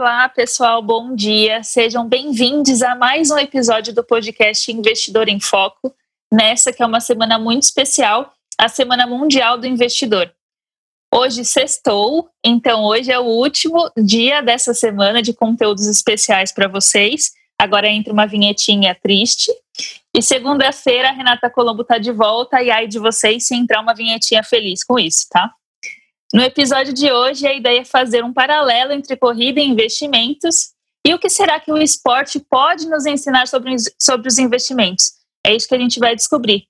Olá, pessoal, bom dia. Sejam bem-vindos a mais um episódio do podcast Investidor em Foco, nessa que é uma semana muito especial, a Semana Mundial do Investidor. Hoje sextou, então hoje é o último dia dessa semana de conteúdos especiais para vocês. Agora entra uma vinhetinha triste. E segunda-feira a Renata Colombo está de volta e aí de vocês se entrar uma vinhetinha feliz com isso, tá? No episódio de hoje, a ideia é fazer um paralelo entre corrida e investimentos e o que será que o esporte pode nos ensinar sobre, sobre os investimentos. É isso que a gente vai descobrir.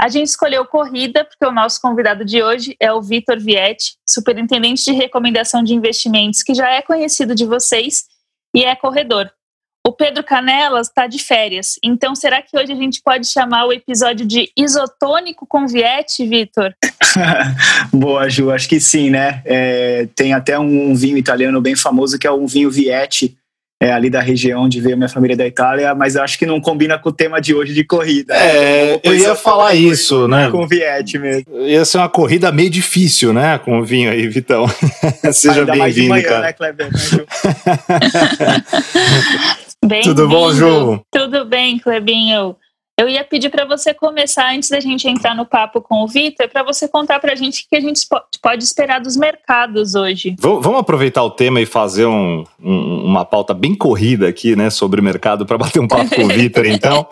A gente escolheu corrida porque o nosso convidado de hoje é o Vitor Vietti, superintendente de recomendação de investimentos, que já é conhecido de vocês e é corredor. O Pedro Canelas está de férias, então será que hoje a gente pode chamar o episódio de isotônico com Vietti, Vitor? Boa, Ju, acho que sim, né? É, tem até um vinho italiano bem famoso que é um vinho Vietti, é, ali da região onde veio minha família da Itália, mas eu acho que não combina com o tema de hoje de corrida. É, eu ia falar isso, né? Com o Viette mesmo. Ia ser uma corrida meio difícil, né? Com o vinho aí, Vitão. Seja bem-vindo, cara. Né, Kleber? bem Tudo bom, Ju? Tudo bem, Clebinho. Eu ia pedir para você começar, antes da gente entrar no papo com o Vitor, para você contar para a gente o que a gente pode esperar dos mercados hoje. Vamos aproveitar o tema e fazer um, um, uma pauta bem corrida aqui, né, sobre o mercado, para bater um papo com o Vitor, então.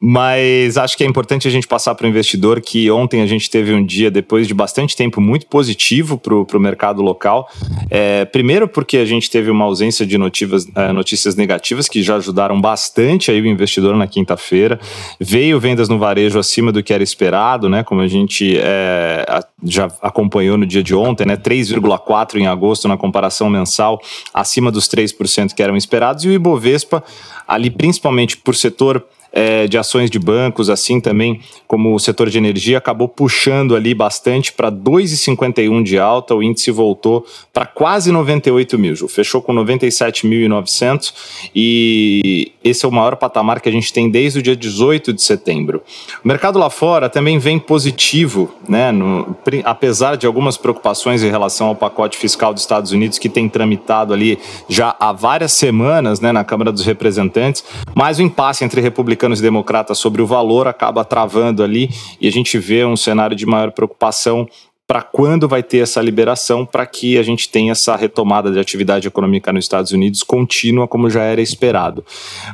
Mas acho que é importante a gente passar para o investidor que ontem a gente teve um dia, depois de bastante tempo, muito positivo para o mercado local. É, primeiro, porque a gente teve uma ausência de notícias, é, notícias negativas que já ajudaram bastante aí o investidor na quinta-feira veio vendas no varejo acima do que era esperado, né? Como a gente é, já acompanhou no dia de ontem, né? 3,4 em agosto na comparação mensal, acima dos 3% que eram esperados, e o Ibovespa, ali principalmente por setor é, de ações de bancos, assim também como o setor de energia, acabou puxando ali bastante para 2,51 de alta, o índice voltou para quase 98 mil, Ju. fechou com 97.900 e esse é o maior patamar que a gente tem desde o dia 18 de setembro. O mercado lá fora também vem positivo, né, no, apesar de algumas preocupações em relação ao pacote fiscal dos Estados Unidos que tem tramitado ali já há várias semanas né, na Câmara dos Representantes, mas o impasse entre republicanos republicanos e democratas sobre o valor acaba travando ali e a gente vê um cenário de maior preocupação para quando vai ter essa liberação para que a gente tenha essa retomada de atividade econômica nos Estados Unidos contínua como já era esperado.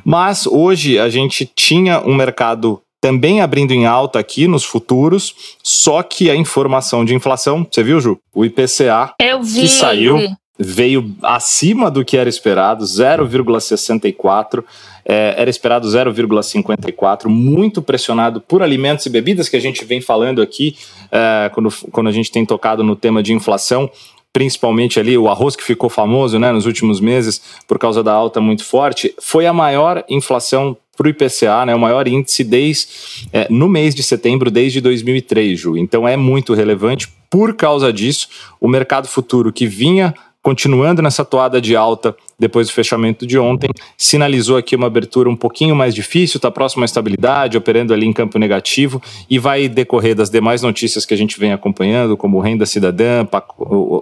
Mas hoje a gente tinha um mercado também abrindo em alta aqui nos futuros, só que a informação de inflação, você viu, Ju? O IPCA vi, que saiu veio acima do que era esperado, 0,64 é, era esperado 0,54, muito pressionado por alimentos e bebidas, que a gente vem falando aqui é, quando, quando a gente tem tocado no tema de inflação principalmente ali o arroz que ficou famoso né, nos últimos meses por causa da alta muito forte, foi a maior inflação para o IPCA, né, o maior índice desde é, no mês de setembro desde 2003, Ju. Então é muito relevante. Por causa disso, o mercado futuro que vinha continuando nessa toada de alta depois do fechamento de ontem, sinalizou aqui uma abertura um pouquinho mais difícil, está próximo à estabilidade, operando ali em campo negativo e vai decorrer das demais notícias que a gente vem acompanhando, como renda cidadã,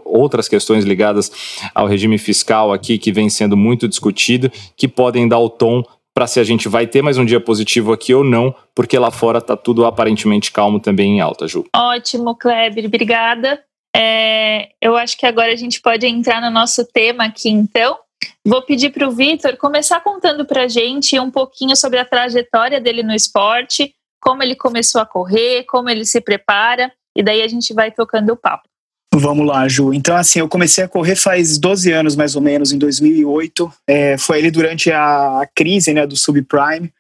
outras questões ligadas ao regime fiscal aqui que vem sendo muito discutido, que podem dar o tom para se a gente vai ter mais um dia positivo aqui ou não, porque lá fora está tudo aparentemente calmo também em alta, Ju. Ótimo, Kleber, obrigada. É, eu acho que agora a gente pode entrar no nosso tema aqui, então. Vou pedir para o Vitor começar contando para a gente um pouquinho sobre a trajetória dele no esporte, como ele começou a correr, como ele se prepara, e daí a gente vai tocando o papo. Vamos lá, Ju. Então, assim, eu comecei a correr faz 12 anos, mais ou menos, em 2008. É, foi ali durante a, a crise né, do subprime.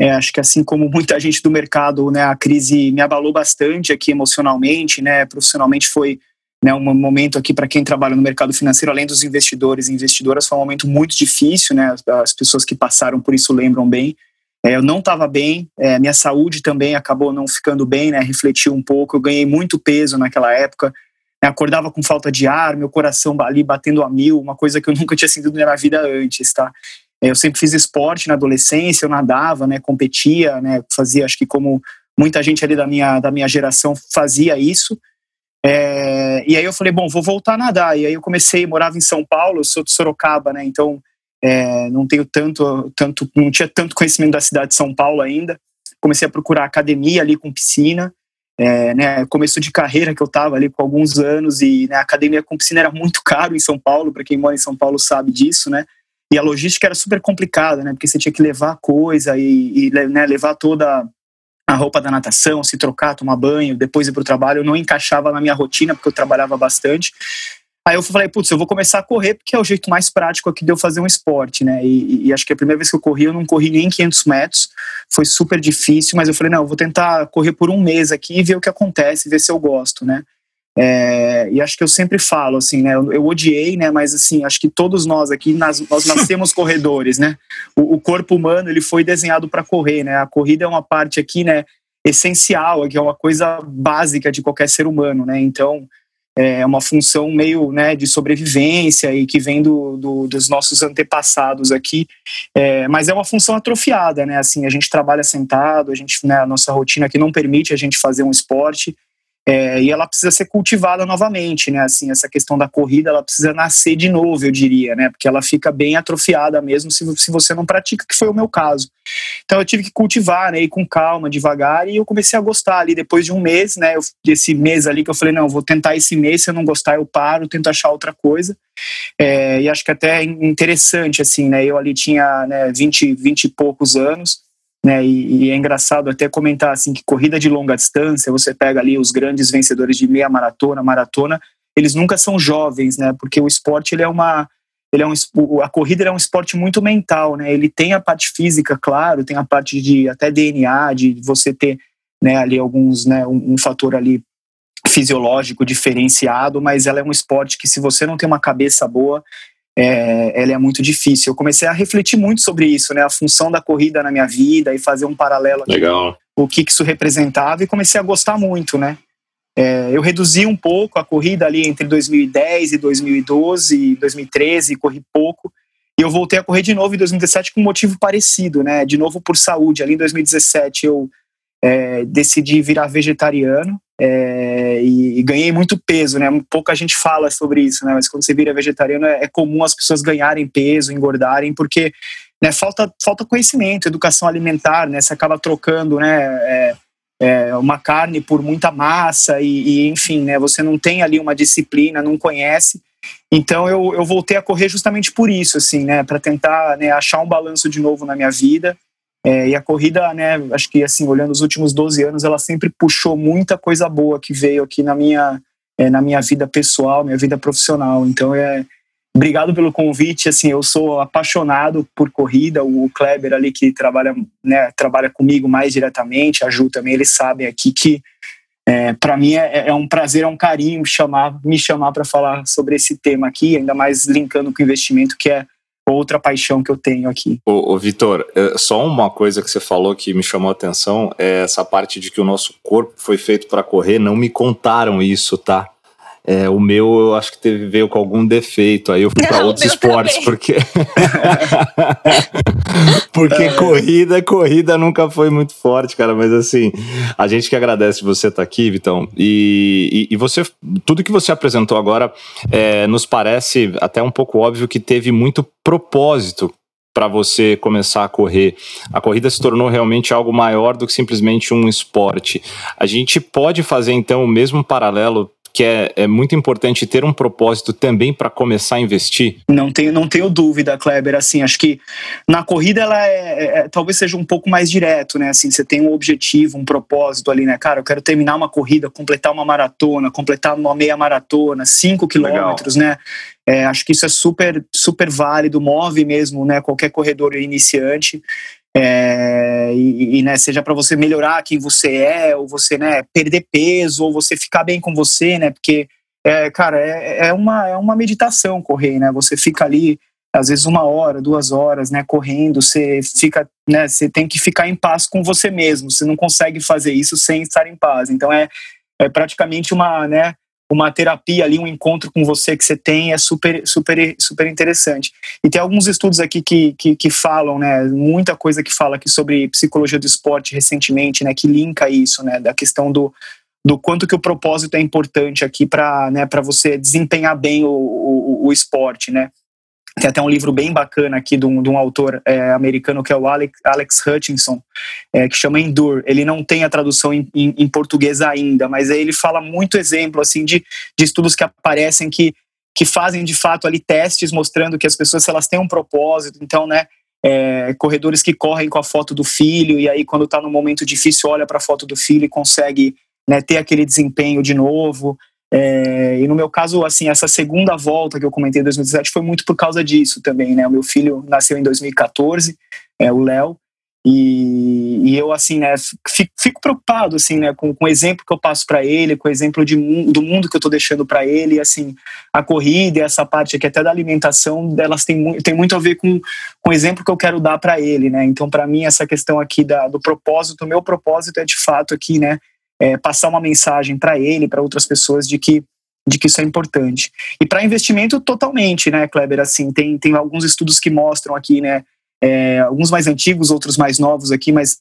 É, acho que assim como muita gente do mercado, né, a crise me abalou bastante aqui emocionalmente, né, profissionalmente foi né, um momento aqui para quem trabalha no mercado financeiro, além dos investidores e investidoras, foi um momento muito difícil, né? As pessoas que passaram por isso lembram bem. É, eu não estava bem, é, minha saúde também acabou não ficando bem, né? Refletiu um pouco, eu ganhei muito peso naquela época, né, acordava com falta de ar, meu coração ali batendo a mil, uma coisa que eu nunca tinha sentido na minha vida antes, tá? Eu sempre fiz esporte na adolescência, eu nadava, né? Competia, né? Fazia, acho que como muita gente ali da minha, da minha geração fazia isso. É, e aí eu falei, bom, vou voltar a nadar. E aí eu comecei, morava em São Paulo, sou de Sorocaba, né? Então é, não tenho tanto, tanto, não tinha tanto conhecimento da cidade de São Paulo ainda. Comecei a procurar academia ali com piscina. É, né, começo de carreira que eu estava ali com alguns anos e né, academia com piscina era muito caro em São Paulo, para quem mora em São Paulo sabe disso, né? E a logística era super complicada, né? Porque você tinha que levar coisa e, e né, levar toda a roupa da natação, se trocar, tomar banho, depois ir para o trabalho. Eu não encaixava na minha rotina, porque eu trabalhava bastante. Aí eu falei, putz, eu vou começar a correr, porque é o jeito mais prático aqui de eu fazer um esporte, né? E, e, acho que a primeira vez que eu corri, eu não corri nem 500 metros. Foi super difícil, mas eu falei, não, eu vou tentar correr por um mês aqui e ver o que acontece, ver se eu gosto, né? É, e acho que eu sempre falo assim, né? Eu, eu, odiei, né? Mas assim, acho que todos nós aqui nas, nós nascemos corredores, né? O, o, corpo humano ele foi desenhado para correr, né? A corrida é uma parte aqui, né? Essencial, que é uma coisa básica de qualquer ser humano, né? Então é uma função meio né, de sobrevivência e que vem do, do dos nossos antepassados aqui, é, mas é uma função atrofiada, né? Assim, a gente trabalha sentado, a gente, né, a nossa rotina aqui não permite a gente fazer um esporte é, e ela precisa ser cultivada novamente, né? Assim, essa questão da corrida, ela precisa nascer de novo, eu diria, né? Porque ela fica bem atrofiada mesmo se, se você não pratica, que foi o meu caso. Então eu tive que cultivar, né? Ir com calma, devagar, e eu comecei a gostar ali depois de um mês, né? Eu, mês ali que eu falei, não, vou tentar esse mês, se eu não gostar, eu paro, tento achar outra coisa. É, e acho que até é interessante, assim, né? Eu ali tinha né, 20, 20 e poucos anos. Né, e, e, é engraçado até comentar assim que corrida de longa distância, você pega ali os grandes vencedores de meia maratona, maratona, eles nunca são jovens, né? Porque o esporte ele é uma ele é um, a corrida é um esporte muito mental, né? Ele tem a parte física, claro, tem a parte de até DNA, de você ter, né, ali alguns, né, um, um fator ali fisiológico diferenciado, mas ela é um esporte que se você não tem uma cabeça boa, é, ela é muito difícil. Eu comecei a refletir muito sobre isso, né? A função da corrida na minha vida e fazer um paralelo. Legal. O que isso representava e comecei a gostar muito, né? É, eu reduzi um pouco a corrida ali entre 2010 e 2012, 2013, corri pouco. E eu voltei a correr de novo em 2017 com um motivo parecido, né? De novo por saúde. Ali em 2017 eu é, decidi virar vegetariano é, e, e, ganhei muito peso, né? Pouca gente fala sobre isso, né? Mas quando você vira vegetariano é, é comum as pessoas ganharem peso, engordarem, porque né, falta, falta conhecimento, educação alimentar, né? Você acaba trocando, né? É, é, uma carne por muita massa e, e, enfim, né? Você não tem ali uma disciplina, não conhece. Então eu, eu voltei a correr justamente por isso, assim, né? Para tentar né, achar um balanço de novo na minha vida é, e a corrida, né, acho que assim, olhando os últimos 12 anos, ela sempre puxou muita coisa boa que veio aqui na minha, é, na minha vida pessoal, minha vida profissional. Então, é, obrigado pelo convite. Assim, eu sou apaixonado por corrida. O Kleber ali que trabalha, né, trabalha comigo mais diretamente, a Ju também, eles sabem aqui que é, para mim é, é, um prazer, é um carinho chamar, me chamar para falar sobre esse tema aqui, ainda mais linkando com o investimento, que é outra paixão que eu tenho aqui. Ô, ô Vitor, é, só uma coisa que você falou que me chamou a atenção é essa parte de que o nosso corpo foi feito para correr. Não me contaram isso, tá? É, o meu eu acho que teve, veio com algum defeito, aí eu fui para outros esportes, também. porque. porque é. corrida, corrida nunca foi muito forte, cara. Mas assim, a gente que agradece você estar tá aqui, Vitão. E, e, e, você, tudo que você apresentou agora é, nos parece até um pouco óbvio que teve muito propósito para você começar a correr. A corrida se tornou realmente algo maior do que simplesmente um esporte. A gente pode fazer então o mesmo paralelo que é, é muito importante ter um propósito também para começar a investir? Não tenho, não tenho dúvida, Kleber. Assim, acho que na corrida ela é, é, é, talvez seja um pouco mais direto, né? Assim, você tem um objetivo, um propósito ali, né? Cara, eu quero terminar uma corrida, completar uma maratona, completar uma meia maratona, cinco quilômetros, né? É, acho que isso é super, super válido, move mesmo, né? Qualquer corredor iniciante. É, e, e né, seja para você melhorar quem você é, ou você né, perder peso, ou você ficar bem com você, né? Porque é, cara, é, é, uma, é uma meditação correr, né? Você fica ali, às vezes, uma hora, duas horas, né, correndo, você fica, né, você tem que ficar em paz com você mesmo, você não consegue fazer isso sem estar em paz. Então é, é praticamente uma, né, uma terapia ali, um encontro com você que você tem é super, super, super interessante. E tem alguns estudos aqui que, que, que, falam, né, muita coisa que fala aqui sobre psicologia do esporte recentemente, né, que linka isso, né, da questão do, do quanto que o propósito é importante aqui para né, você desempenhar bem o, o, o esporte, né. Tem até um livro bem bacana aqui de um, de um autor é, americano que é o Alex, Alex Hutchinson, é, que chama Endure. Ele não tem a tradução em, em, em, português ainda, mas ele fala muito exemplo assim de, de estudos que aparecem que, que fazem de fato ali testes mostrando que as pessoas elas têm um propósito, então, né, é, corredores que correm com a foto do filho e aí quando está no momento difícil olha para a foto do filho e consegue né, ter aquele desempenho de novo. É, e no meu caso, assim, essa segunda volta que eu comentei em 2017 foi muito por causa disso também, né? O meu filho nasceu em 2014, é, o Léo, e, e, eu, assim, né, fico, fico, preocupado, assim, né, com, com o exemplo que eu passo para ele, com o exemplo de, do mundo que eu estou deixando para ele, e, assim, a corrida e essa parte aqui até da alimentação, elas têm, tem muito a ver com, com o exemplo que eu quero dar para ele, né, então para mim essa questão aqui da, do propósito, o meu propósito é de fato aqui, né, é, passar uma mensagem para ele, para outras pessoas de que de que isso é importante. E para investimento totalmente, né, Kleber, assim, tem, tem alguns estudos que mostram aqui, né, é, alguns mais antigos, outros mais novos aqui, mas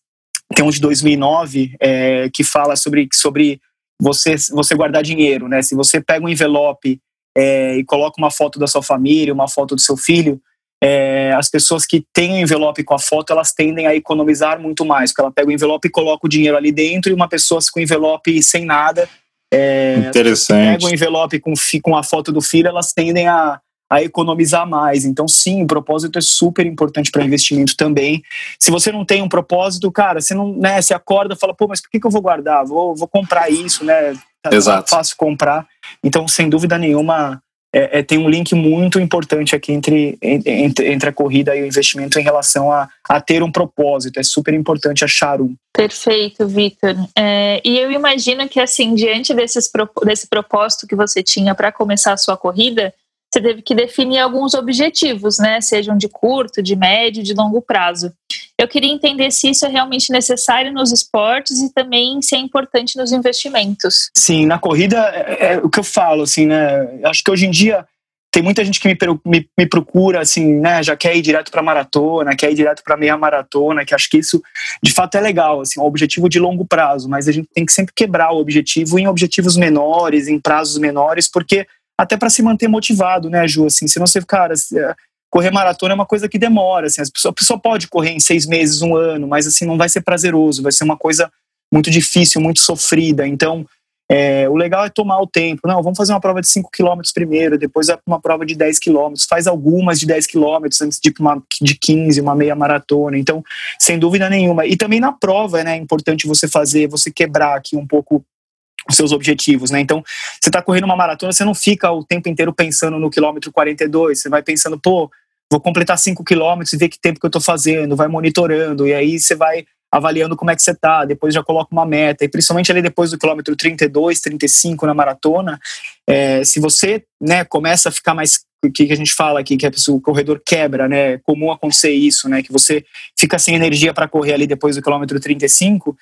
tem um de 2009 é, que fala sobre, sobre você, você guardar dinheiro, né, se você pega um envelope é, e coloca uma foto da sua família, uma foto do seu filho, é, as pessoas que têm o envelope com a foto, elas tendem a economizar muito mais, porque ela pega o envelope e coloca o dinheiro ali dentro, e uma pessoa com o envelope sem nada, é, Interessante. pega o envelope com, com a foto do filho, elas tendem a, a economizar mais. Então, sim, o propósito é super importante para investimento também. Se você não tem um propósito, cara, você não, né, você acorda e fala, pô, mas por que, que eu vou guardar? Vou, vou comprar isso, né? Tá, Exato. fácil comprar. Então, sem dúvida nenhuma, é, é, tem um link muito importante aqui entre, entre, entre, a corrida e o investimento em relação a, a ter um propósito. É super importante achar um. Perfeito, Victor. É, e eu imagino que, assim, diante desses, desse propósito que você tinha para começar a sua corrida, você teve que definir alguns objetivos, né? Sejam de curto, de médio, de longo prazo. Eu queria entender se isso é realmente necessário nos esportes e também se é importante nos investimentos. Sim, na corrida é, é o que eu falo, assim, né? Acho que hoje em dia tem muita gente que me, me, me procura, assim, né? Já quer ir direto para maratona, quer ir direto para meia maratona, que acho que isso de fato é legal, assim, um objetivo de longo prazo, mas a gente tem que sempre quebrar o objetivo em objetivos menores, em prazos menores, porque até para se manter motivado, né, Ju? Assim, se não você, cara, correr maratona é uma coisa que demora, assim, a pessoa, a pessoa pode correr em seis meses, um ano, mas assim, não vai ser prazeroso, vai ser uma coisa muito difícil, muito sofrida, então é, o legal é tomar o tempo, não, vamos fazer uma prova de 5 km primeiro, depois uma prova de 10 km, faz algumas de 10 km antes de uma de 15, uma meia maratona, então, sem dúvida nenhuma, e também na prova, né, é importante você fazer, você quebrar aqui um pouco os seus objetivos, né? Então, você está correndo uma maratona, você não fica o tempo inteiro pensando no quilômetro 42, você vai pensando, pô, vou completar 5 quilômetros e ver que tempo que eu estou fazendo, vai monitorando, e aí você vai avaliando como é que você está, depois já coloca uma meta, e principalmente ali depois do quilômetro 32, 35 na maratona, é, se você né, começa a ficar mais o que, a gente fala aqui, que é o corredor quebra, né? É comum acontecer isso, né? Que você fica sem energia para correr ali depois do quilômetro 35.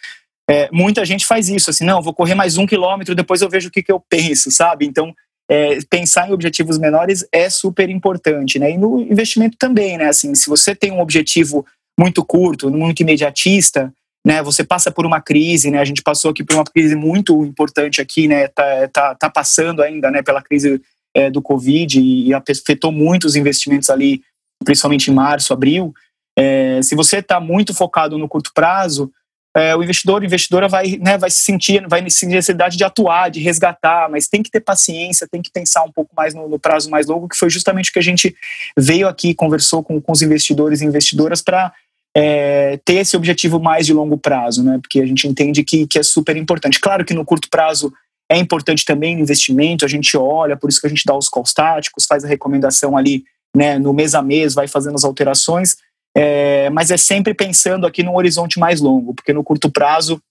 É, muita gente faz isso, assim, não, vou correr mais um quilômetro, depois eu vejo o que, que eu penso, sabe? Então, é, pensar em objetivos menores é super importante, né? E no investimento também, né? Assim, se você tem um objetivo muito curto, muito imediatista, né? Você passa por uma crise, né? A gente passou aqui por uma crise muito importante aqui, né? Tá, tá, tá passando ainda, né? Pela crise é, do Covid e, afetou muito os investimentos ali, principalmente em março, abril. É, se você está muito focado no curto prazo, é, o investidor, a investidora vai, né, vai se sentir, vai sentir necessidade de atuar, de resgatar, mas tem que ter paciência, tem que pensar um pouco mais no, no prazo mais longo, que foi justamente o que a gente veio aqui, conversou com, com os investidores e investidoras para é, ter esse objetivo mais de longo prazo, né? Porque a gente entende que, que é super importante. Claro que no curto prazo é importante também no investimento, a gente olha, por isso que a gente dá os calls táticos, faz a recomendação ali né, no mês a mês, vai fazendo as alterações, é, mas é sempre pensando aqui num horizonte mais longo, porque no curto prazo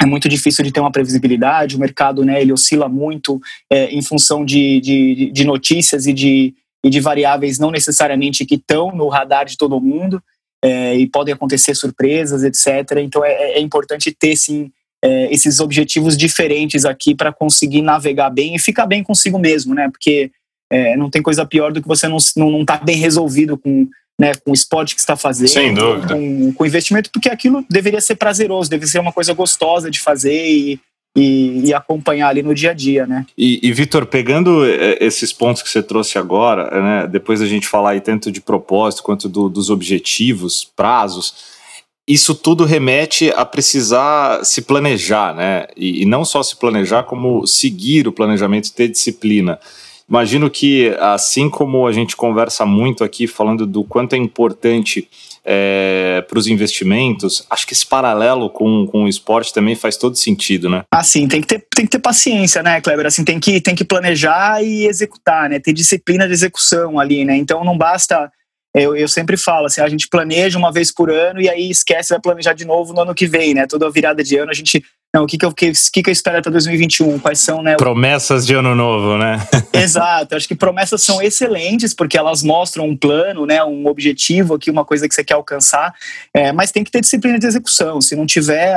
é muito difícil de ter uma previsibilidade, o mercado né, ele oscila muito é, em função de, de, de, notícias e de, e de variáveis não necessariamente que estão no radar de todo mundo é, e podem acontecer surpresas, etc. Então é, é importante ter sim é, esses objetivos diferentes aqui para conseguir navegar bem e ficar bem consigo mesmo, né? Porque é, não tem coisa pior do que você não não, não tá bem resolvido com né, com o esporte que está fazendo, Sem dúvida. Com, com investimento, porque aquilo deveria ser prazeroso, deveria ser uma coisa gostosa de fazer e, e, e, acompanhar ali no dia a dia, né? E, e Vitor, pegando é, esses pontos que você trouxe agora, né, depois a gente falar aí tanto de propósito quanto do, dos objetivos, prazos, isso tudo remete a precisar se planejar, né? E, e, não só se planejar, como seguir o planejamento, ter disciplina. Imagino que, assim como a gente conversa muito aqui, falando do quanto é importante é, para os investimentos, acho que esse paralelo com, com o esporte também faz todo sentido, né? Assim, tem que ter, tem que ter paciência, né, Kleber? Assim, tem que, tem que planejar e executar, né? Ter disciplina de execução ali, né? Então não basta eu, eu sempre falo assim, a gente planeja uma vez por ano e aí esquece, vai planejar de novo no ano que vem, né? Toda virada de ano a gente não, o que, que, eu, que, que, que eu espero até 2021? Quais são, né? Promessas de ano novo, né? Exato. Acho que promessas são excelentes, porque elas mostram um plano, né? Um objetivo aqui, uma coisa que você quer alcançar. É, mas tem que ter disciplina de execução. Se não tiver,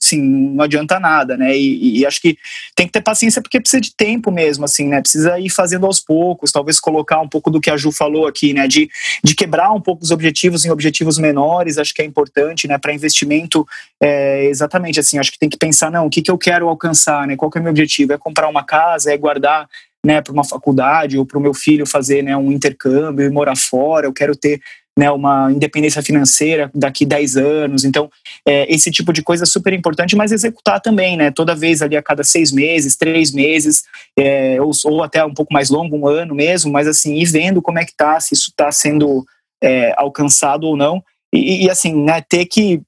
assim, não adianta nada, né? E, e, acho que tem que ter paciência porque precisa de tempo mesmo, assim, né? Precisa ir fazendo aos poucos, talvez colocar um pouco do que a Ju falou aqui, né? De, de quebrar um pouco os objetivos em objetivos menores, acho que é importante, né? Para investimento, é, exatamente assim, acho que tem que pensar, não, o que, que eu quero alcançar, né? Qual que é o meu objetivo? É comprar uma casa, é guardar né, para uma faculdade ou para o meu filho fazer né, um intercâmbio e morar fora, eu quero ter né, uma independência financeira daqui 10 anos. Então, é, esse tipo de coisa é super importante, mas executar também, né? Toda vez ali a cada seis meses, três meses, é, ou, ou, até um pouco mais longo, um ano mesmo, mas assim, ir vendo como é que tá, se isso está sendo é, alcançado ou não. E, e, assim, né, ter que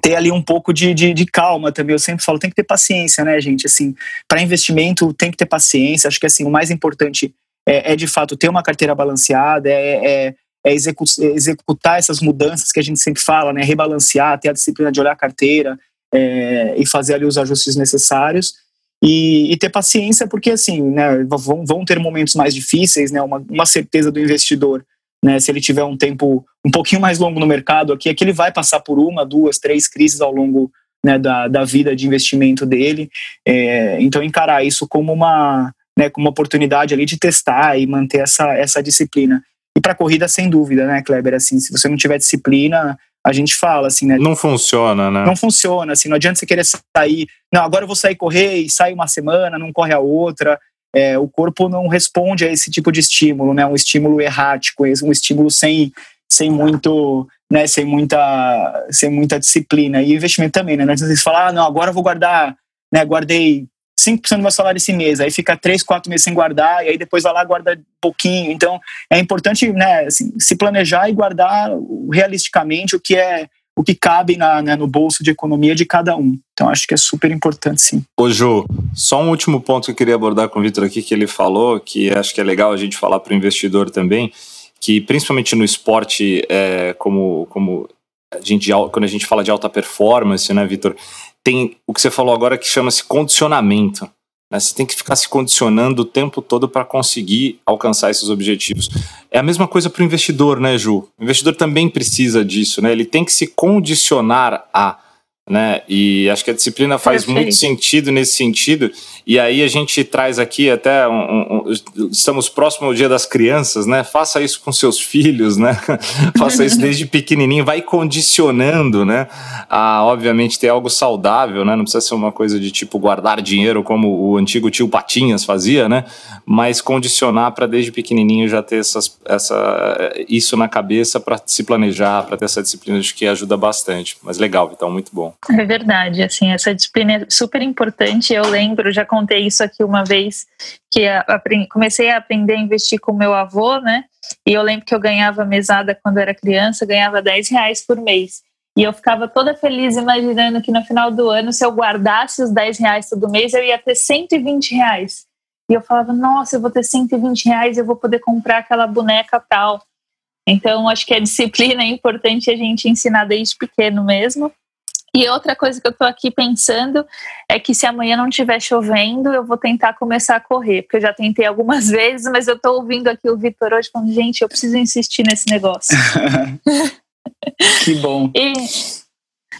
ter ali um pouco de, de, de, calma também. Eu sempre falo, tem que ter paciência, né, gente? Assim, para investimento tem que ter paciência. Acho que assim, o mais importante é, é de fato ter uma carteira balanceada, é, é, é execu executar essas mudanças que a gente sempre fala, né? Rebalancear, ter a disciplina de olhar a carteira é, e fazer ali os ajustes necessários. E, e, ter paciência, porque assim, né, vão, vão ter momentos mais difíceis, né? Uma, uma certeza do investidor né, se ele tiver um tempo um pouquinho mais longo no mercado aqui, é que ele vai passar por uma, duas, três crises ao longo né, da, da vida de investimento dele. É, então, encarar isso como uma, né, como uma oportunidade ali de testar e manter essa, essa disciplina. E para corrida, sem dúvida, né, Kleber? Assim, se você não tiver disciplina, a gente fala assim, né? Não funciona, né? Não funciona, assim, não adianta você querer sair. Não, agora eu vou sair correr e sai uma semana, não corre a outra é, o corpo não responde a esse tipo de estímulo, né? Um estímulo errático, um estímulo sem, sem muito, né? Sem muita, sem muita disciplina e investimento também, né? Não adianta você falar, ah, não, agora eu vou guardar, né? Guardei 5% do meu salário esse mês, aí fica 3, 4 meses sem guardar, e aí depois vai lá guarda pouquinho. Então, é importante né, assim, se planejar e guardar realisticamente o que é o que cabe na, né, no bolso de economia de cada um. Então acho que é super importante sim. Ô Ju, só um último ponto que eu queria abordar com o Vitor aqui, que ele falou, que acho que é legal a gente falar para o investidor também, que principalmente no esporte, é, como, como a gente, quando a gente fala de alta performance, né, Vitor, tem o que você falou agora que chama-se condicionamento. Né? Você tem que ficar se condicionando o tempo todo para conseguir alcançar esses objetivos. É a mesma coisa para o investidor, né, Ju? O investidor também precisa disso, né? Ele tem que se condicionar a né? E acho que a disciplina faz Perfeito. muito sentido nesse sentido. E aí a gente traz aqui até um, um, um, estamos próximo ao Dia das Crianças, né? Faça isso com seus filhos, né? Faça isso desde pequenininho, vai condicionando, né? A obviamente ter algo saudável, né? Não precisa ser uma coisa de tipo guardar dinheiro como o antigo tio Patinhas fazia, né? Mas condicionar para desde pequenininho já ter essas, essa isso na cabeça para se planejar, para ter essa disciplina, acho que ajuda bastante. Mas legal, então muito bom. É verdade, assim, essa disciplina é super importante. Eu lembro, já contei isso aqui uma vez, que comecei a aprender a investir com meu avô, né? E eu lembro que eu ganhava mesada quando era criança, ganhava 10 reais por mês. E eu ficava toda feliz imaginando que no final do ano, se eu guardasse os 10 reais todo mês, eu ia ter 120 reais. E eu falava, nossa, eu vou ter 120 reais, eu vou poder comprar aquela boneca tal. Então, acho que a disciplina é importante a gente ensinar desde pequeno mesmo. E outra coisa que eu tô aqui pensando é que se amanhã não estiver chovendo, eu vou tentar começar a correr, porque eu já tentei algumas vezes, mas eu tô ouvindo aqui o Vitor hoje falando, gente, eu preciso insistir nesse negócio. que bom. E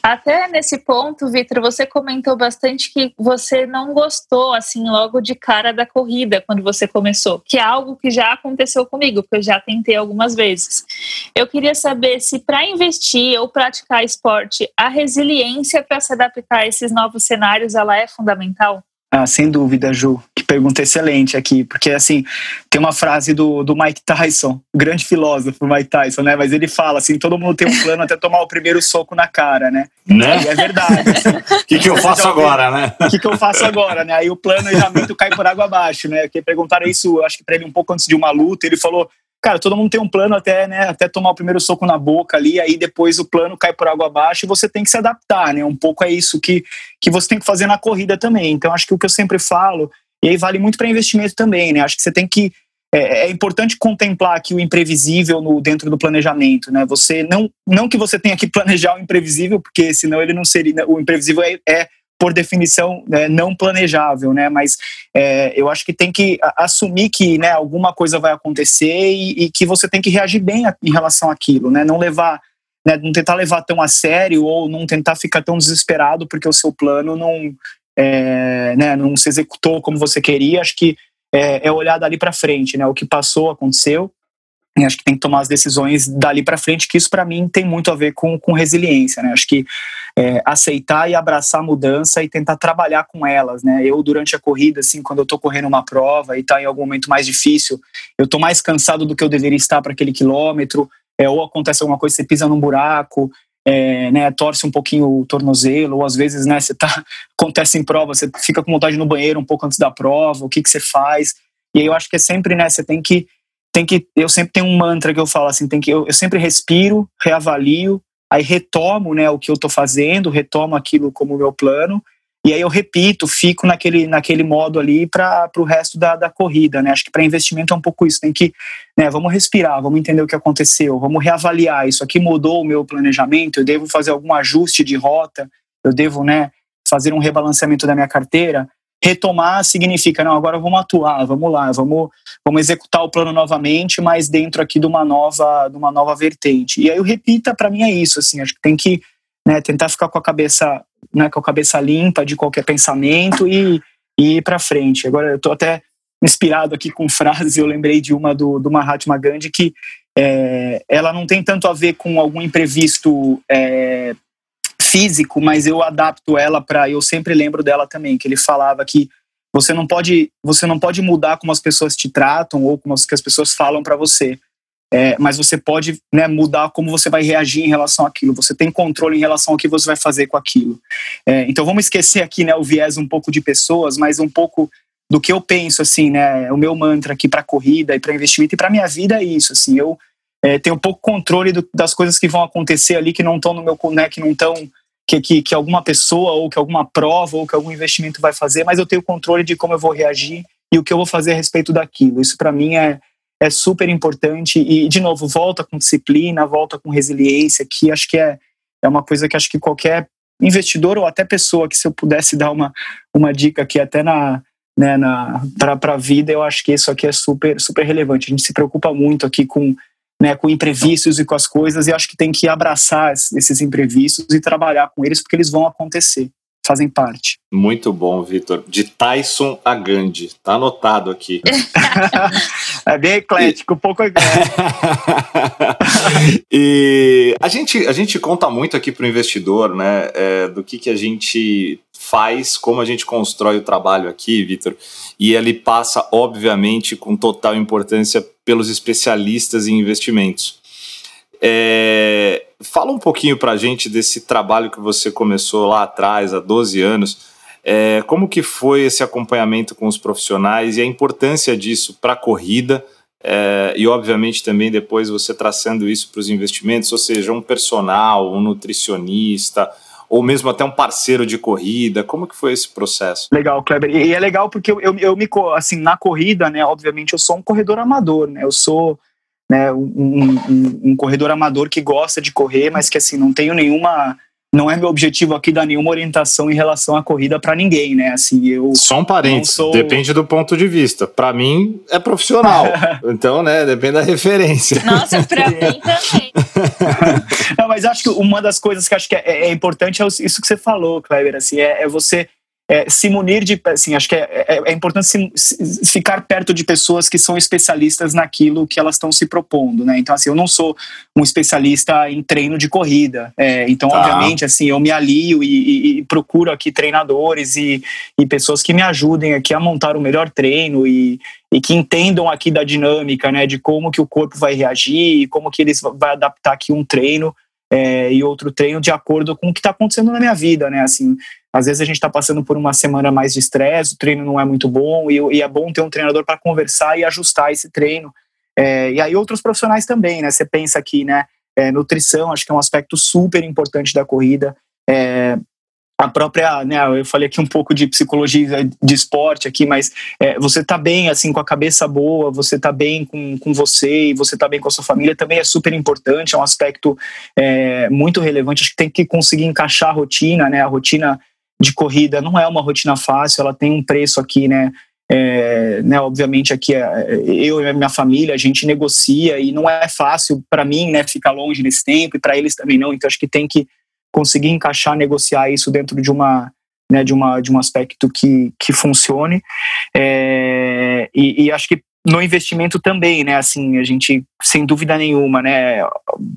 até nesse ponto, Vitor, você comentou bastante que você não gostou, assim, logo de cara da corrida quando você começou, que é algo que já aconteceu comigo, porque eu já tentei algumas vezes. Eu queria saber se para investir ou praticar esporte, a resiliência para se adaptar a esses novos cenários, ela é fundamental? Ah, sem dúvida, Ju. Que pergunta excelente aqui. Porque, assim, tem uma frase do, do Mike Tyson, grande filósofo Mike Tyson, né? Mas ele fala assim: todo mundo tem um plano até tomar o primeiro soco na cara, né? Né? E é verdade. O que, que eu faço agora, né? O que, que eu faço agora, né? Aí o planejamento cai por água abaixo, né? Porque perguntaram isso, acho que para ele um pouco antes de uma luta, ele falou: cara, todo mundo tem um plano até, né, até tomar o primeiro soco na boca ali, aí depois o plano cai por água abaixo e você tem que se adaptar, né? Um pouco é isso que, que você tem que fazer na corrida também. Então, acho que o que eu sempre falo, e aí vale muito para investimento também, né? Acho que você tem que. É, é, importante contemplar aqui o imprevisível no, dentro do planejamento, né? Você não, não que você tenha que planejar o imprevisível, porque senão ele não seria. O imprevisível é, é por definição né, não planejável, né? Mas é, eu acho que tem que assumir que né, alguma coisa vai acontecer e, e, que você tem que reagir bem a, em relação àquilo, né? Não levar, né, não tentar levar tão a sério ou não tentar ficar tão desesperado porque o seu plano não, é, né, não se executou como você queria. Acho que é, é olhar dali para frente, né? O que passou aconteceu e acho que tem que tomar as decisões dali para frente, que isso para mim tem muito a ver com, com resiliência, né? Acho que é, aceitar e abraçar a mudança e tentar trabalhar com elas, né? Eu durante a corrida, assim, quando eu tô correndo uma prova e tá em algum momento mais difícil, eu tô mais cansado do que eu deveria estar para aquele quilômetro, é, ou acontece alguma coisa, você pisa num buraco, é, né, torce um pouquinho o tornozelo, ou às vezes, né, você tá, acontece em prova, você fica com vontade no banheiro um pouco antes da prova, o que que você faz? E aí eu acho que é sempre, né, você tem que tem que eu sempre tenho um mantra que eu falo assim, tem que eu, eu sempre respiro, reavalio, aí retomo, né, o que eu estou fazendo, retomo aquilo como meu plano e aí eu repito, fico naquele, naquele modo ali para o resto da, da corrida, né? Acho que para investimento é um pouco isso, tem que, né, vamos respirar, vamos entender o que aconteceu, vamos reavaliar, isso aqui mudou o meu planejamento, eu devo fazer algum ajuste de rota, eu devo, né, fazer um rebalanceamento da minha carteira, retomar significa, não, agora vamos atuar, vamos lá, vamos, vamos executar o plano novamente, mas dentro aqui de uma nova, de uma nova vertente. E aí o repita, para mim é isso, assim, acho que tem que né, tentar ficar com a cabeça, né, com a cabeça limpa de qualquer pensamento e, e ir para frente. Agora eu estou até inspirado aqui com frases, eu lembrei de uma do, do Mahatma Gandhi que é, ela não tem tanto a ver com algum imprevisto é, físico, mas eu adapto ela para. Eu sempre lembro dela também, que ele falava que você não pode, você não pode mudar como as pessoas te tratam ou como as, que as pessoas falam para você. É, mas você pode né, mudar como você vai reagir em relação àquilo. Você tem controle em relação ao que você vai fazer com aquilo. É, então vamos esquecer aqui né, o viés um pouco de pessoas, mas um pouco do que eu penso assim, né? O meu mantra aqui para corrida e para investimento e para minha vida é isso. Assim, eu é, tenho pouco controle do, das coisas que vão acontecer ali que não estão no meu, né, que não estão que, que, que alguma pessoa ou que alguma prova ou que algum investimento vai fazer, mas eu tenho controle de como eu vou reagir e o que eu vou fazer a respeito daquilo. Isso para mim é, é super importante e, de novo, volta com disciplina, volta com resiliência, que acho que é, é uma coisa que acho que qualquer investidor ou até pessoa que se eu pudesse dar uma, uma dica aqui até na, né, na para a vida, eu acho que isso aqui é super super relevante. A gente se preocupa muito aqui com né, com imprevistos e com as coisas, e acho que tem que abraçar esses imprevistos e trabalhar com eles, porque eles vão acontecer, fazem parte. Muito bom, Vitor. De Tyson a Gandhi, tá anotado aqui. é bem eclético, um pouco eclético. e a gente, a gente conta muito aqui para o investidor, né, é, do que, que a gente faz, como a gente constrói o trabalho aqui, Vitor, e ele passa, obviamente, com total importância pelos especialistas em investimentos. É, fala um pouquinho para a gente desse trabalho que você começou lá atrás, há 12 anos. É, como que foi esse acompanhamento com os profissionais e a importância disso para a corrida é, e obviamente também depois você traçando isso para os investimentos, ou seja, um personal, um nutricionista, ou mesmo até um parceiro de corrida? Como que foi esse processo? Legal, Kleber. E é legal porque eu, eu, eu me, assim, na corrida, né, obviamente eu sou um corredor amador, né, eu sou né, um, um, um, corredor amador que gosta de correr, mas que assim, não tenho nenhuma não é meu objetivo aqui dar nenhuma orientação em relação à corrida para ninguém, né? Assim, eu Só um parênteses, sou... depende do ponto de vista. Para mim é profissional. então, né, depende da referência. Nossa, para mim também. não, mas acho que uma das coisas que acho que é, é importante é isso que você falou, Kleber, assim, é, é você é, se munir de, assim, acho que é, é, é importante se, se, ficar perto de pessoas que são especialistas naquilo que elas estão se propondo, né? Então, assim, eu não sou um especialista em treino de corrida, é, então, tá. obviamente, assim, eu me alio e, e, e procuro aqui treinadores e, e, pessoas que me ajudem aqui a montar o melhor treino e, e que entendam aqui da dinâmica, né, de como que o corpo vai reagir, como que eles vai adaptar aqui um treino é, e outro treino de acordo com o que está acontecendo na minha vida, né? Assim, às vezes a gente está passando por uma semana mais de estresse, o treino não é muito bom e, e é bom ter um treinador para conversar e ajustar esse treino. É, e aí outros profissionais também, né? Você pensa aqui, né? É, nutrição, acho que é um aspecto super importante da corrida. É, a própria, né, eu falei aqui um pouco de psicologia de esporte aqui, mas é, você tá bem, assim, com a cabeça boa, você tá bem com, com você e você tá bem com a sua família também é super importante, é um aspecto é, muito relevante, acho que tem que conseguir encaixar a rotina, né, a rotina de corrida não é uma rotina fácil, ela tem um preço aqui, né? É, né, obviamente aqui é, eu e minha família a gente negocia e não é fácil para mim né ficar longe nesse tempo e para eles também não então acho que tem que conseguir encaixar negociar isso dentro de uma né, de uma de um aspecto que, que funcione é, e, e acho que no investimento também né assim a gente sem dúvida nenhuma né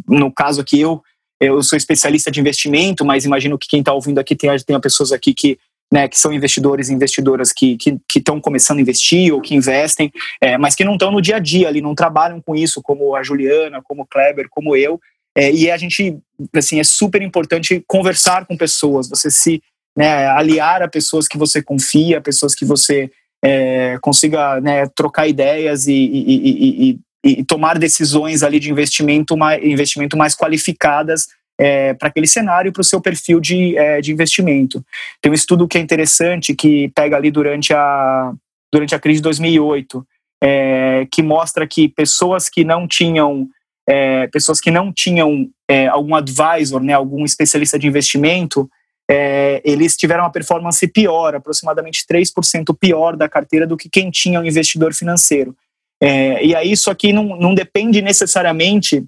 no caso aqui eu eu sou especialista de investimento, mas imagino que quem está ouvindo aqui tem, tem pessoas aqui que, né, que são investidores e investidoras que estão começando a investir ou que investem, é, mas que não estão no dia a dia ali, não trabalham com isso, como a Juliana, como o Kleber, como eu. É, e a gente, assim, é super importante conversar com pessoas, você se né, aliar a pessoas que você confia, pessoas que você é, consiga né, trocar ideias e, e, e, e tomar decisões ali de investimento mais, investimento mais qualificadas é, para aquele cenário, para o seu perfil de, é, de investimento. Tem um estudo que é interessante, que pega ali durante a, durante a crise de 2008, é, que mostra que pessoas que não tinham é, pessoas que não tinham é, algum advisor, né, algum especialista de investimento, é, eles tiveram uma performance pior, aproximadamente 3% pior da carteira do que quem tinha um investidor financeiro. É, e aí isso aqui não, não depende necessariamente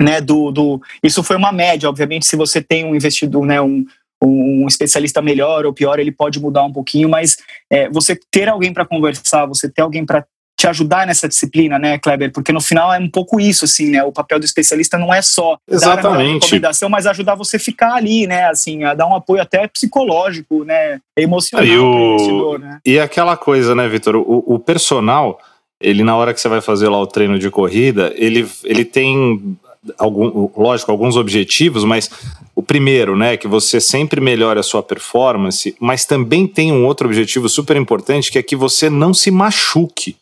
né, do, do. Isso foi uma média, obviamente, se você tem um investidor, né, um, um especialista melhor ou pior, ele pode mudar um pouquinho, mas é, você ter alguém para conversar, você ter alguém para te ajudar nessa disciplina, né, Kleber? Porque no final é um pouco isso, assim, né? O papel do especialista não é só Exatamente. dar uma recomendação, mas ajudar você a ficar ali, né? Assim, a dar um apoio até psicológico, né? Emocional e, o... né? e aquela coisa, né, Vitor? O, o personal ele na hora que você vai fazer lá o treino de corrida, ele, ele tem algum, lógico, alguns objetivos, mas o primeiro, né, que você sempre melhore a sua performance, mas também tem um outro objetivo super importante, que é que você não se machuque.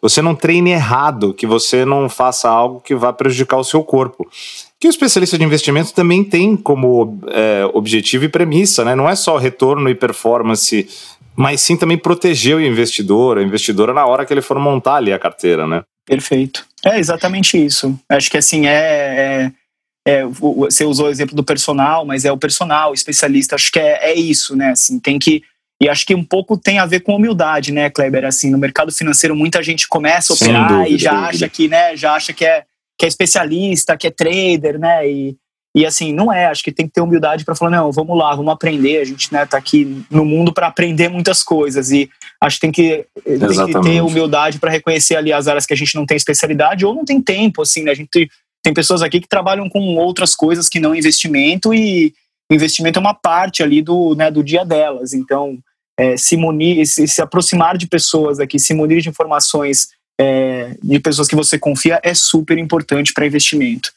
Você não treine errado, que você não faça algo que vá prejudicar o seu corpo. Que o especialista de investimento também tem como é, objetivo e premissa, né? Não é só retorno e performance mas sim também proteger o investidor, a investidora na hora que ele for montar ali a carteira, né? Perfeito. É exatamente isso. Acho que assim é, é, é você usou o exemplo do personal, mas é o personal, o especialista. Acho que é, é isso, né? Assim, tem que e acho que um pouco tem a ver com humildade, né, Kleber? Assim, no mercado financeiro muita gente começa a operar dúvida, e já dúvida. acha que, né, já acha que é que é especialista, que é trader, né? E, e assim, não é, acho que tem que ter humildade para falar, não, vamos lá, vamos aprender, a gente né, tá aqui no mundo para aprender muitas coisas e acho que tem que, tem que ter humildade para reconhecer ali as áreas que a gente não tem especialidade ou não tem tempo, assim, né? A gente tem pessoas aqui que trabalham com outras coisas que não investimento e investimento é uma parte ali do, né, do dia delas, então é, se munir, se, se aproximar de pessoas aqui, se munir de informações é, de pessoas que você confia é super importante para investimento.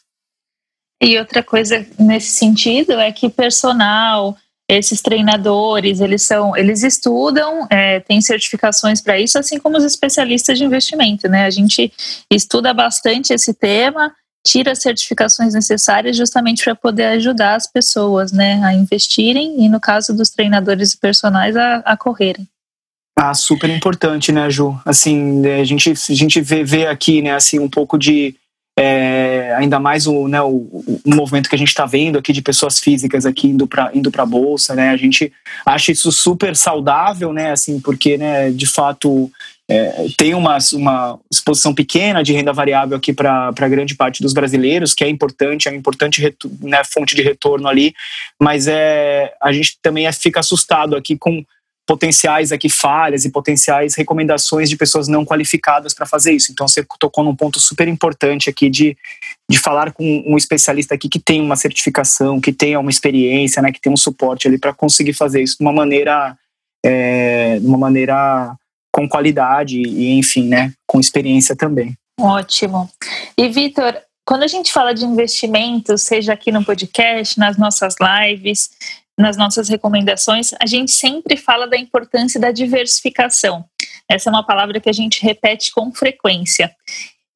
E outra coisa nesse sentido é que personal, esses treinadores, eles são, eles estudam, é, têm certificações para isso, assim como os especialistas de investimento, né? A gente estuda bastante esse tema, tira as certificações necessárias justamente para poder ajudar as pessoas, né, a investirem e no caso dos treinadores e personagens a, a correrem. Ah, super importante, né, Ju? Assim, a gente, a gente vê, vê aqui, né, assim, um pouco de é, ainda mais o, né, o, o, movimento que a gente está vendo aqui de pessoas físicas aqui indo para indo a bolsa, né? A gente acha isso super saudável, né? Assim, porque, né, de fato, é, tem uma, uma exposição pequena de renda variável aqui para grande parte dos brasileiros, que é importante, é uma importante né, fonte de retorno ali, mas é, a gente também é, fica assustado aqui com potenciais aqui falhas e potenciais recomendações de pessoas não qualificadas para fazer isso. Então você tocou num ponto super importante aqui de, de falar com um especialista aqui que tem uma certificação, que tenha uma experiência, né, que tem um suporte ali para conseguir fazer isso de uma maneira, é, de uma maneira com qualidade e enfim, né, com experiência também. Ótimo. E Vitor, quando a gente fala de investimentos, seja aqui no podcast, nas nossas lives, nas nossas recomendações, a gente sempre fala da importância da diversificação. Essa é uma palavra que a gente repete com frequência.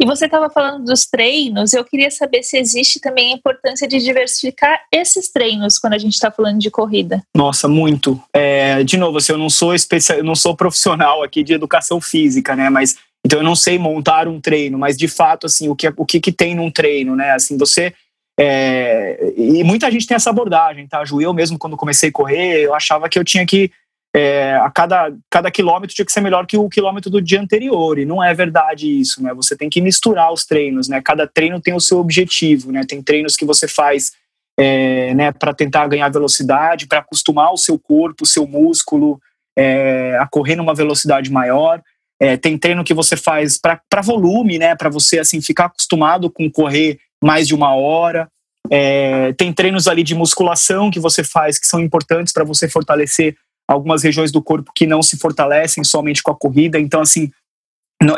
E você estava falando dos treinos, eu queria saber se existe também a importância de diversificar esses treinos quando a gente está falando de corrida. Nossa, muito. É, de novo, assim, eu não sou especial, eu não sou profissional aqui de educação física, né? Mas então eu não sei montar um treino, mas de fato, assim, o que o que, que tem num treino, né? Assim, você é, e muita gente tem essa abordagem, tá, Ju? Eu mesmo, quando comecei a correr, eu achava que eu tinha que, é, a cada, cada quilômetro tinha que ser melhor que o quilômetro do dia anterior, e não é verdade isso, né? Você tem que misturar os treinos, né? Cada treino tem o seu objetivo, né? Tem treinos que você faz é, né, para tentar ganhar velocidade, para acostumar o seu corpo, o seu músculo é, a correr numa velocidade maior. É, tem treino que você faz para volume, né? Para você assim ficar acostumado com correr mais de uma hora. É, tem treinos ali de musculação que você faz que são importantes para você fortalecer algumas regiões do corpo que não se fortalecem somente com a corrida. Então, assim,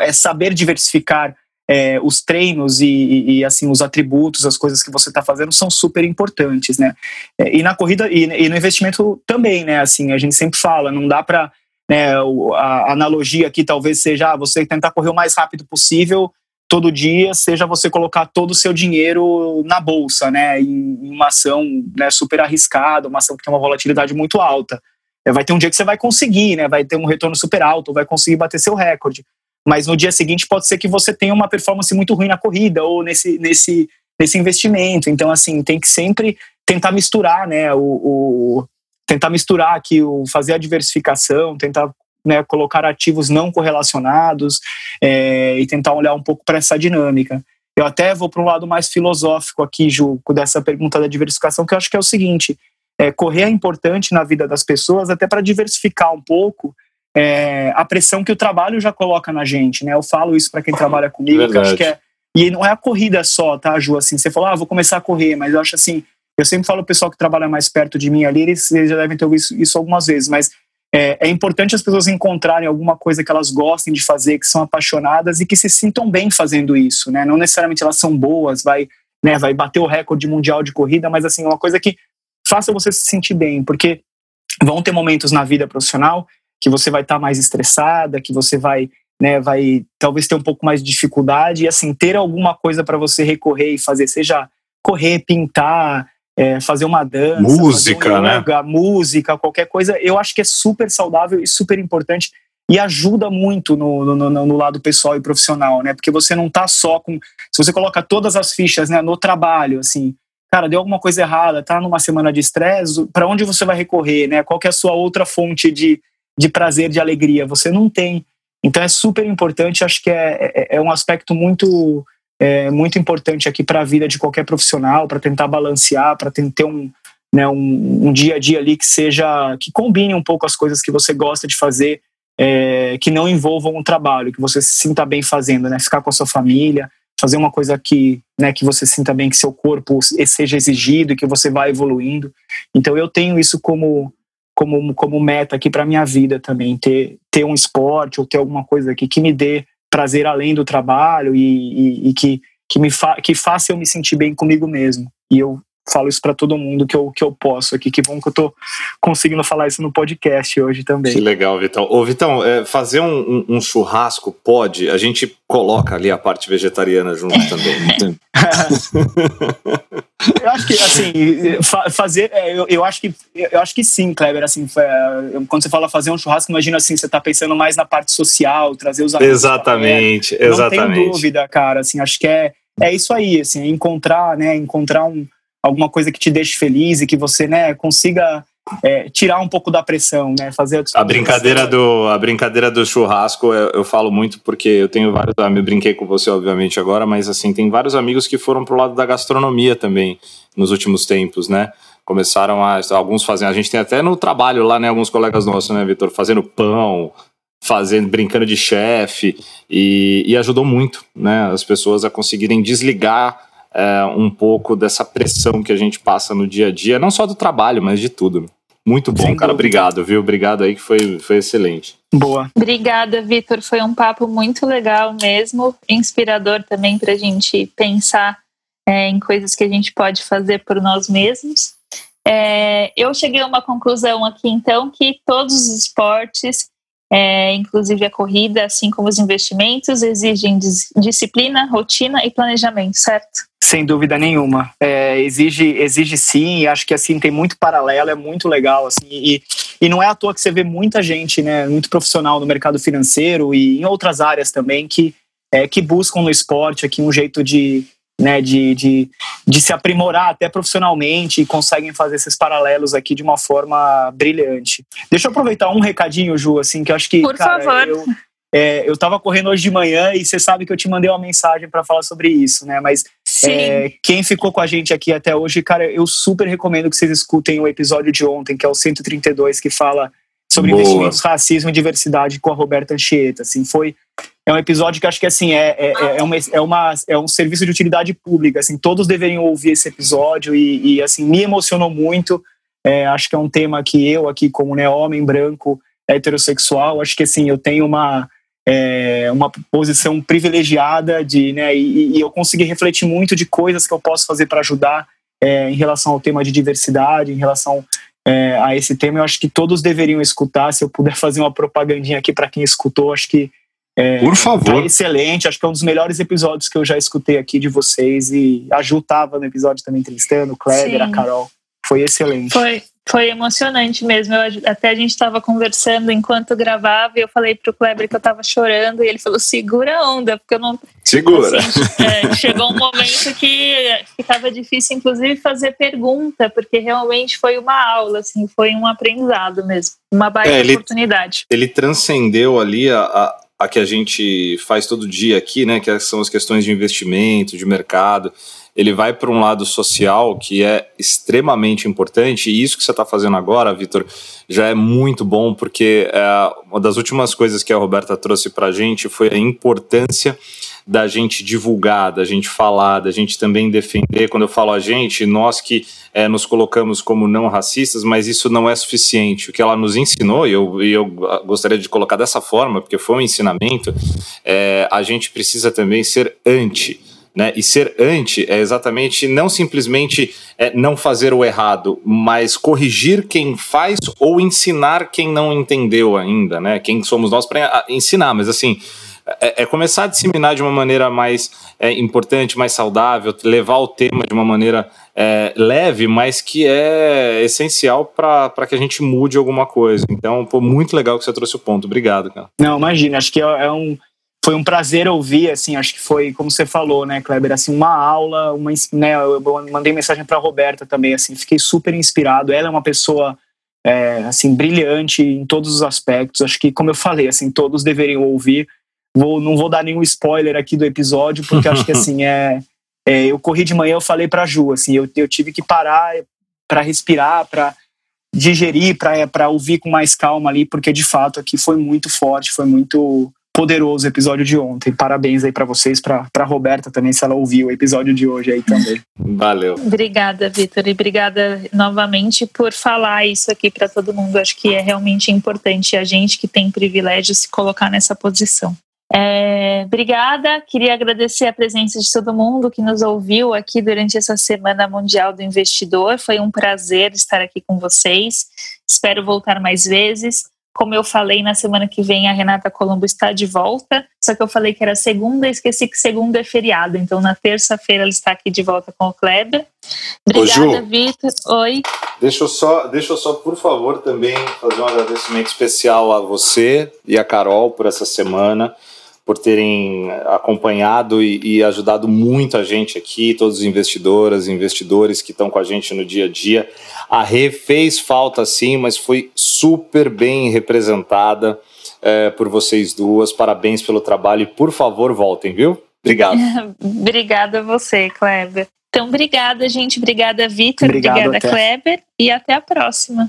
é saber diversificar é, os treinos e, e, e, assim os atributos, as coisas que você está fazendo são super importantes, né? É, e na corrida e, e, no investimento também, né? Assim, a gente sempre fala, não dá para né, a analogia aqui talvez seja ah, você tentar correr o mais rápido possível todo dia seja você colocar todo o seu dinheiro na bolsa, né, em uma ação né, super arriscada, uma ação que tem uma volatilidade muito alta. É, vai ter um dia que você vai conseguir, né, vai ter um retorno super alto, vai conseguir bater seu recorde. Mas no dia seguinte pode ser que você tenha uma performance muito ruim na corrida ou nesse, nesse, nesse investimento. Então, assim, tem que sempre tentar misturar, né, o, o tentar misturar aqui, o, fazer a diversificação, tentar né, colocar ativos não correlacionados é, e tentar olhar um pouco para essa dinâmica. Eu até vou para um lado mais filosófico aqui, Ju, dessa pergunta da diversificação, que eu acho que é o seguinte: é, correr é importante na vida das pessoas, até para diversificar um pouco é, a pressão que o trabalho já coloca na gente. Né? Eu falo isso para quem trabalha comigo, que eu acho que é. E não é a corrida só, tá, Ju? Assim, você falou, ah, vou começar a correr, mas eu acho assim. Eu sempre falo o pessoal que trabalha mais perto de mim ali, eles, eles já devem ter ouvido isso, isso algumas vezes, mas é, é, importante as pessoas encontrarem alguma coisa que elas gostem de fazer, que são apaixonadas e que se sintam bem fazendo isso, né? Não necessariamente elas são boas, vai, né, vai bater o recorde mundial de corrida, mas assim, é uma coisa que faça você se sentir bem, porque vão ter momentos na vida profissional que você vai estar tá mais estressada, que você vai, né, vai talvez ter um pouco mais de dificuldade e assim, ter alguma coisa para você recorrer e fazer, seja correr, pintar, é, fazer uma dança, música, um né? yoga, né? música, qualquer coisa, eu acho que é super saudável e super importante e ajuda muito no, no, no, no lado pessoal e profissional, né? Porque você não tá só com. Se você coloca todas as fichas né, no trabalho, assim, cara, deu alguma coisa errada, tá numa semana de estresse, para onde você vai recorrer, né? Qual é a sua outra fonte de, de prazer, de alegria? Você não tem. Então é super importante, acho que é, é, é um aspecto muito é muito importante aqui para a vida de qualquer profissional, para tentar balancear, para ter um, né, um, um, dia a dia ali que seja que combine um pouco as coisas que você gosta de fazer, é, que não envolvam o trabalho, que você se sinta bem fazendo, né? Ficar com a sua família, fazer uma coisa que, né, que você sinta bem que seu corpo seja exigido e que você vá evoluindo. Então eu tenho isso como como, como meta aqui para minha vida também, ter, ter um esporte ou ter alguma coisa aqui que me dê prazer além do trabalho e, e, e que, que, me fa que faça eu me sentir bem comigo mesmo. E eu falo isso para todo mundo que eu, que eu posso aqui. Que bom que eu tô conseguindo falar isso no podcast hoje também. Que legal, Vitão. Ô, Vitão, é, fazer um, um, um, churrasco pode, a gente coloca ali a parte vegetariana junto também. eu acho que, assim, fazer, é, eu, eu, acho que, eu acho que sim, Kleber, assim, quando você fala fazer um churrasco, imagina assim, você tá pensando mais na parte social, trazer os amigos. Exatamente, exatamente. Não tem dúvida, cara, assim, acho que é é isso aí, assim, é encontrar, né, encontrar um, alguma coisa que te deixe feliz e que você, né, consiga é, tirar um pouco da pressão, né? Fazer a brincadeira do a brincadeira do churrasco eu, eu, falo muito porque eu tenho vários amigos, brinquei com você obviamente agora, mas assim tem vários amigos que foram pro lado da gastronomia também nos últimos tempos, né? Começaram a alguns fazendo, a gente tem até no trabalho lá, né? Alguns colegas nossos, né, Vitor, fazendo pão, fazendo brincando de chefe e, e ajudou muito, né? As pessoas a conseguirem desligar é, um pouco dessa pressão que a gente passa no dia a dia, não só do trabalho, mas de tudo. Muito bom, Sem cara. Dúvida. Obrigado, viu? Obrigado aí que foi, foi excelente. Boa. Obrigada, Vitor. Foi um papo muito legal mesmo, inspirador também para a gente pensar é, em coisas que a gente pode fazer por nós mesmos. É, eu cheguei a uma conclusão aqui, então, que todos os esportes é, inclusive a corrida, assim como os investimentos, exigem dis disciplina, rotina e planejamento, certo? Sem dúvida nenhuma. É, exige, exige sim, e acho que assim tem muito paralelo, é muito legal. Assim, e, e não é à toa que você vê muita gente, né, muito profissional no mercado financeiro e em outras áreas também que, é, que buscam no esporte aqui um jeito de, né, de, de, de se aprimorar até profissionalmente e conseguem fazer esses paralelos aqui de uma forma brilhante. Deixa eu aproveitar um recadinho, Ju, assim, que eu acho que. Por cara, favor. Eu, é, eu tava correndo hoje de manhã e você sabe que eu te mandei uma mensagem para falar sobre isso, né? Mas é, quem ficou com a gente aqui até hoje, cara, eu super recomendo que vocês escutem o episódio de ontem, que é o 132, que fala sobre Boa. investimentos, racismo e diversidade com a Roberta Anchieta. Assim, foi é um episódio que acho que assim é, é, é, uma, é, uma, é um serviço de utilidade pública. Assim, todos deveriam ouvir esse episódio e, e assim me emocionou muito. É, acho que é um tema que eu aqui como né, homem branco heterossexual, acho que assim eu tenho uma é, uma posição privilegiada de né, e, e, eu consegui refletir muito de coisas que eu posso fazer para ajudar é, em relação ao tema de diversidade, em relação é, a esse tema. Eu acho que todos deveriam escutar. Se eu puder fazer uma propagandinha aqui para quem escutou, acho que é, Por favor. Tá excelente, acho que é um dos melhores episódios que eu já escutei aqui de vocês. E a Ju tava no episódio também entrevistando, o Kleber, Sim. a Carol. Foi excelente. Foi, foi emocionante mesmo. Eu, até a gente estava conversando enquanto gravava e eu falei pro Kleber que eu estava chorando e ele falou: segura a onda, porque eu não. Segura. Assim, é, chegou um momento que ficava difícil, inclusive, fazer pergunta, porque realmente foi uma aula, assim, foi um aprendizado mesmo. Uma baita é, ele, oportunidade. Ele transcendeu ali a, a a que a gente faz todo dia aqui, né, que são as questões de investimento, de mercado, ele vai para um lado social que é extremamente importante, e isso que você está fazendo agora, Vitor, já é muito bom, porque é, uma das últimas coisas que a Roberta trouxe para a gente foi a importância da gente divulgar, da gente falar, da gente também defender. Quando eu falo a gente, nós que é, nos colocamos como não racistas, mas isso não é suficiente. O que ela nos ensinou, e eu, e eu gostaria de colocar dessa forma, porque foi um ensinamento, é, a gente precisa também ser anti. Né? E ser anti é exatamente não simplesmente é, não fazer o errado, mas corrigir quem faz ou ensinar quem não entendeu ainda, né? Quem somos nós para ensinar, mas assim, é, é, começar a disseminar de uma maneira mais é, importante, mais saudável, levar o tema de uma maneira é, leve, mas que é essencial para que a gente mude alguma coisa. Então, pô, muito legal que você trouxe o ponto. Obrigado, cara. Não, imagina, acho que é, é um foi um prazer ouvir, assim, acho que foi, como você falou, né, Kleber, assim, uma aula, uma, né, eu mandei mensagem para Roberta também, assim, fiquei super inspirado. Ela é uma pessoa, é, assim, brilhante em todos os aspectos. Acho que, como eu falei, assim, todos deveriam ouvir. Vou, não vou dar nenhum spoiler aqui do episódio, porque acho que assim é, é, eu corri de manhã, eu falei para Ju, assim, eu, eu tive que parar para respirar, para digerir, para ouvir com mais calma ali, porque de fato aqui foi muito forte, foi muito poderoso o episódio de ontem. Parabéns aí para vocês, para Roberta também, se ela ouviu o episódio de hoje aí também. Valeu. Obrigada, Vitor, e obrigada novamente por falar isso aqui para todo mundo. Acho que é realmente importante a gente que tem privilégio se colocar nessa posição. É, obrigada, queria agradecer a presença de todo mundo que nos ouviu aqui durante essa Semana Mundial do Investidor. Foi um prazer estar aqui com vocês. Espero voltar mais vezes. Como eu falei, na semana que vem a Renata Colombo está de volta. Só que eu falei que era segunda, esqueci que segunda é feriado. Então, na terça-feira, ela está aqui de volta com o Kleber. Obrigada, Vitor. Oi. Deixa eu, só, deixa eu só, por favor, também fazer um agradecimento especial a você e a Carol por essa semana por terem acompanhado e, e, ajudado muito a gente aqui, todos os investidoras e investidores que estão com a gente no dia a dia. A Rê fez falta sim, mas foi super bem representada é, por vocês duas. Parabéns pelo trabalho e, por favor, voltem, viu? Obrigado. obrigada a você, Kleber. Então, obrigada, gente. Obrigada, Vitor. Obrigada, até. Kleber. E até a próxima.